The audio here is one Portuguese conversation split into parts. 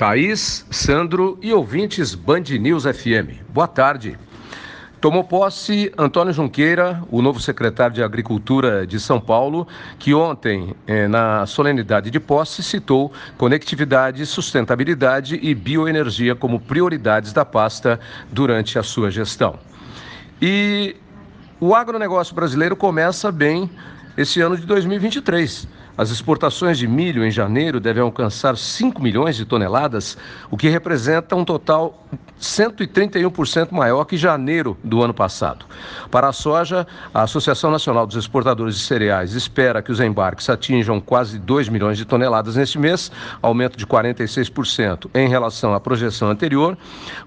Thaís, Sandro e ouvintes Band News FM. Boa tarde. Tomou posse Antônio Junqueira, o novo secretário de Agricultura de São Paulo, que ontem, eh, na solenidade de posse, citou conectividade, sustentabilidade e bioenergia como prioridades da pasta durante a sua gestão. E o agronegócio brasileiro começa bem esse ano de 2023. As exportações de milho em janeiro devem alcançar 5 milhões de toneladas, o que representa um total 131% maior que janeiro do ano passado. Para a soja, a Associação Nacional dos Exportadores de Cereais espera que os embarques atinjam quase 2 milhões de toneladas neste mês, aumento de 46% em relação à projeção anterior.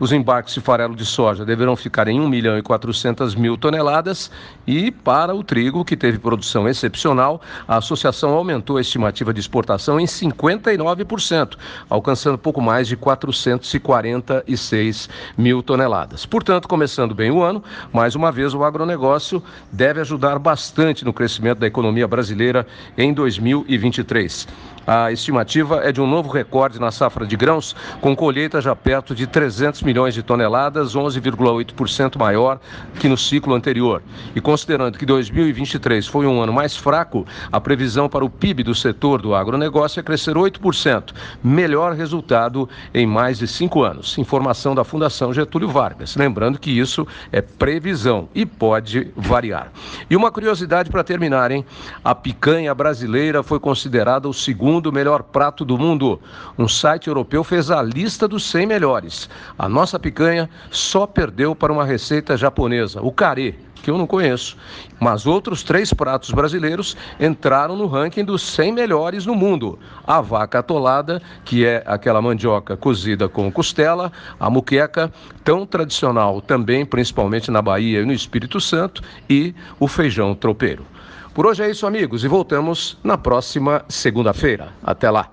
Os embarques de farelo de soja deverão ficar em 1 milhão e 400 mil toneladas e para o trigo, que teve produção excepcional, a associação aumentou aumentou a estimativa de exportação em 59%, alcançando pouco mais de 446 mil toneladas. Portanto, começando bem o ano, mais uma vez o agronegócio deve ajudar bastante no crescimento da economia brasileira em 2023. A estimativa é de um novo recorde na safra de grãos, com colheita já perto de 300 milhões de toneladas, 11,8% maior que no ciclo anterior. E considerando que 2023 foi um ano mais fraco, a previsão para o PIB do setor do agronegócio é crescer 8%, melhor resultado em mais de cinco anos. Informação da Fundação Getúlio Vargas. Lembrando que isso é previsão e pode variar. E uma curiosidade para terminar, hein? A picanha brasileira foi considerada o segundo melhor prato do mundo. Um site europeu fez a lista dos 100 melhores. A nossa picanha só perdeu para uma receita japonesa, o carê, que eu não conheço. Mas outros três pratos brasileiros entraram no ranking dos 100 melhores no mundo. A vaca atolada, que é aquela mandioca cozida com costela, a muqueca, tão tradicional também, principalmente na Bahia e no Espírito Santo, e o feijão tropeiro. Por hoje é isso, amigos, e voltamos na próxima segunda-feira. Até lá.